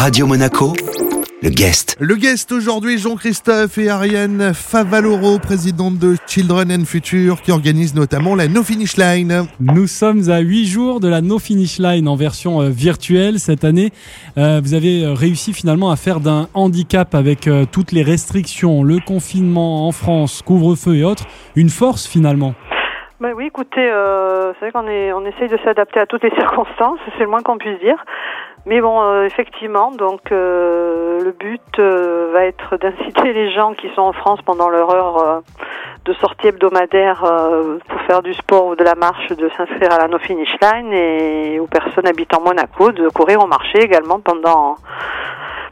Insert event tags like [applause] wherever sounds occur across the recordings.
Radio Monaco, le guest. Le guest aujourd'hui, Jean-Christophe et Ariane Favaloro, présidente de Children and Future, qui organise notamment la No Finish Line. Nous sommes à 8 jours de la No Finish Line en version euh, virtuelle cette année. Euh, vous avez euh, réussi finalement à faire d'un handicap avec euh, toutes les restrictions, le confinement en France, couvre-feu et autres, une force finalement. Ben oui, écoutez, euh, c'est vrai qu'on est, on essaye de s'adapter à toutes les [laughs] circonstances, c'est le moins qu'on puisse dire. Mais bon, euh, effectivement, donc euh, le but euh, va être d'inciter les gens qui sont en France pendant leur heure euh, de sortie hebdomadaire euh, pour faire du sport ou de la marche, de s'inscrire à la No Finish Line et aux personnes habitant Monaco de courir au marché également pendant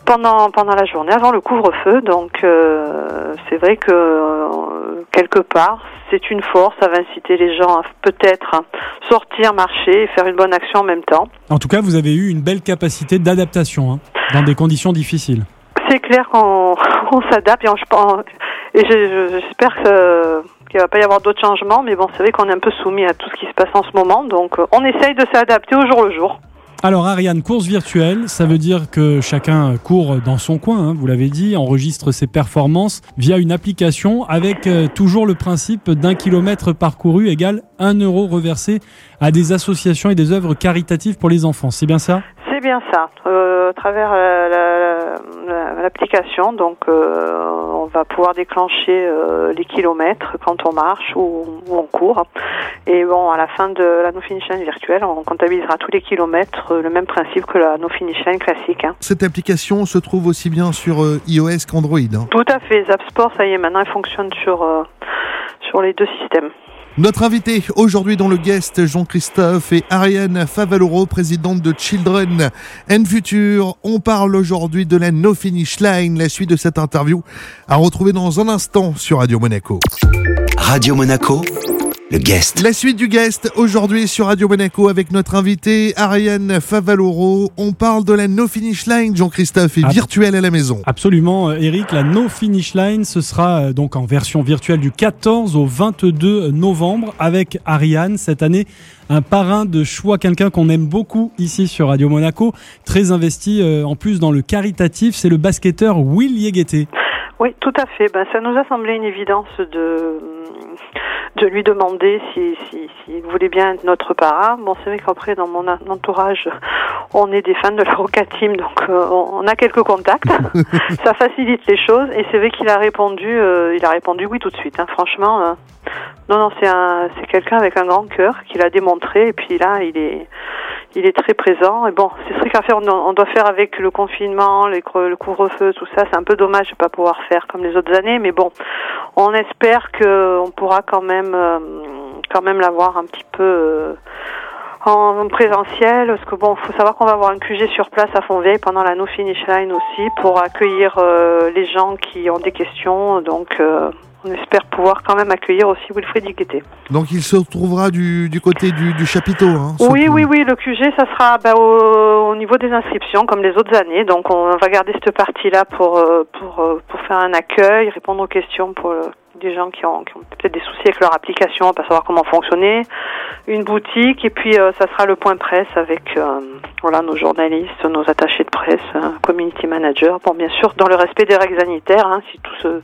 pendant pendant la journée avant le couvre-feu. Donc c'est vrai que quelque part c'est une force, ça va inciter les gens à peut-être sortir, marcher et faire une bonne action en même temps. En tout cas, vous avez eu une belle capacité d'adaptation hein, dans des conditions difficiles. C'est clair qu'on [laughs] on s'adapte et, on, je pense- et je- je- j'espère que qu'il va pas y avoir d'autres changements, mais bon, c'est vrai qu'on est un peu soumis à tout ce qui se passe en ce moment, donc euh, on essaye de s'adapter au jour le jour. Alors Ariane, course virtuelle, ça veut dire que chacun court dans son coin, hein, vous l'avez dit, enregistre ses performances via une application avec euh, toujours le principe d'un kilomètre parcouru égale un euro reversé à des associations et des œuvres caritatives pour les enfants. C'est bien ça? C'est bien ça, euh, à travers euh, la- la- l'application, donc euh, on va pouvoir déclencher euh, les kilomètres quand on marche ou, ou on court. Et bon, à la fin de la No Finish Line virtuelle, on comptabilisera tous les kilomètres, le même principe que la No Finish Line classique. hein. Cette application se trouve aussi bien sur iOS qu'Android. hein. Tout à fait. Zapsport, ça y est, maintenant, il fonctionne sur, sur les deux systèmes. Notre invité aujourd'hui dans le guest, Jean-Christophe et Ariane Favaloro, présidente de Children and Future. On parle aujourd'hui de la No Finish Line, la suite de cette interview à retrouver dans un instant sur Radio Monaco. Radio Monaco, le guest. La suite du guest aujourd'hui sur Radio Monaco avec notre invité Ariane Favaloro. On parle de la No Finish Line, Jean-Christophe, et Ah. virtuelle à la maison. Absolument, euh, Eric. La No Finish Line, ce sera euh, donc en version virtuelle du 14 au 22 novembre avec Ariane. Cette année, un parrain de choix, quelqu'un qu'on aime beaucoup ici sur Radio Monaco, très investi euh, en plus dans le caritatif, c'est le basketteur Will Yeguete. Oui, tout à fait. Ben, ça nous a semblé une évidence de, de lui demander si, si, s'il voulait bien être notre parrain. Bon, c'est vrai qu'après, dans mon en- entourage, on est des fans de la Roca Team, donc euh, on a quelques contacts. [laughs] ça facilite les choses. Et c'est vrai qu'il a répondu, euh, il a répondu oui tout de suite. hein. Franchement, euh, non, non, c'est un, c'est quelqu'un avec un grand cœur qui l'a démontré. Et puis là, il est, il est très présent. Et bon, c'est ce qu'à faire. On, doit faire avec le confinement, le couvre-feu, tout ça. C'est un peu dommage de pas pouvoir faire comme les autres années, mais bon, on espère que on pourra quand même, euh, quand même l'avoir un petit peu. euh, en présentiel, parce que bon, faut savoir qu'on va avoir un QG sur place à Fontvieille pendant la No Finish Line aussi pour accueillir euh, les gens qui ont des questions. Donc, euh, on espère pouvoir quand même accueillir aussi Wilfried Igueté. Donc il se retrouvera du, du côté du, du chapiteau. Hein, Oui, oui, oui, le QG, ça sera bah, au, au niveau des inscriptions, comme les autres années. Donc, on va garder cette partie-là pour, euh, pour, euh, pour faire un accueil, répondre aux questions pour euh, des gens qui ont, qui ont peut-être des soucis avec leur application, pas savoir comment fonctionner. Une boutique, et puis euh, ça sera le point presse avec euh, voilà, nos journalistes, nos attachés de presse, un community manager. Bon, bien sûr, dans le respect des règles sanitaires, hein, si tout se...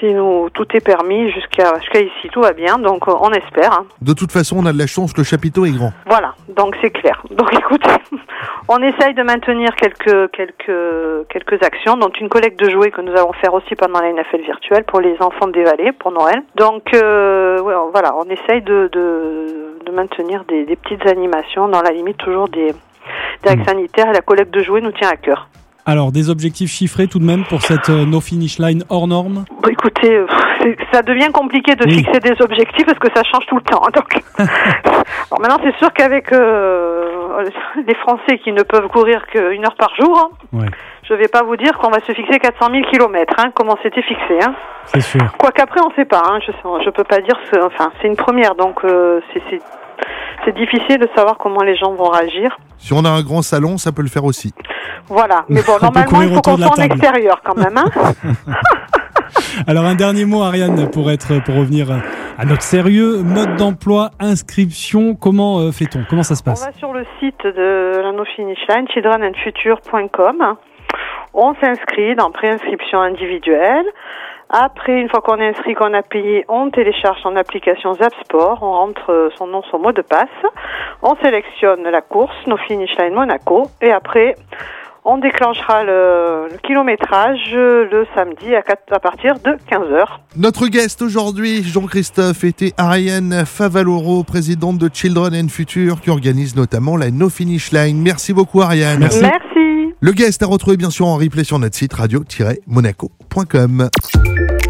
Si nous, tout est permis jusqu'à jusqu'à ici, tout va bien, donc euh, on espère. hein. De toute façon, on a de la chance, le chapiteau est grand. Voilà, donc c'est clair. [laughs] Donc écoutez, [laughs] on essaye de maintenir quelques quelques quelques actions, dont une collecte de jouets que nous allons faire aussi pendant la NFL virtuelle pour les enfants des vallées pour Noël. Donc euh, ouais, voilà, on essaye de, de, de maintenir des, des petites animations dans la limite toujours des, des règles sanitaires et la collecte de jouets nous tient à cœur. Alors, des objectifs chiffrés tout de même pour cette euh, No Finish Line hors norme? Écoutez, euh, ça devient compliqué de Oui. fixer des objectifs parce que ça change tout le temps. [laughs] Donc, [laughs] alors maintenant, c'est sûr qu'avec euh, les Français qui ne peuvent courir qu'une heure par jour, hein, Ouais, je vais pas vous dire qu'on va se fixer 400 000 kilomètres, hein, comme on s'était fixé. Hein. c'est sûr. Quoiqu'après, on sait pas. Hein, je je peux pas dire. ce- enfin, c'est une première, donc euh, c'est c'est difficile de savoir comment les gens vont réagir. Si on a un grand salon, ça peut le faire aussi. Voilà. Mais bon, [laughs] On normalement, il faut qu'on soit en extérieur quand même. Hein. [laughs] Alors un dernier mot Ariane pour être pour revenir à notre sérieux. Mode d'emploi, inscription, comment euh, fait-on? Comment ça se On passe va sur le site de la No Finish Line, childrenandfuture.com. On s'inscrit dans préinscription individuelle. Après, une fois qu'on est inscrit, qu'on a payé, on télécharge son application Zap Sport, on rentre euh, son nom, son mot de passe, on sélectionne la course, No Finish Line Monaco, et après, on déclenchera le, le kilométrage euh, le samedi à partir de 15h. Notre guest aujourd'hui, Jean-Christophe, était Ariane Favaloro, présidente de Children and Future, qui organise notamment la No Finish Line. Merci beaucoup Ariane. Merci. Merci. Le guest à retrouver bien sûr en replay sur notre site radio-monaco.com.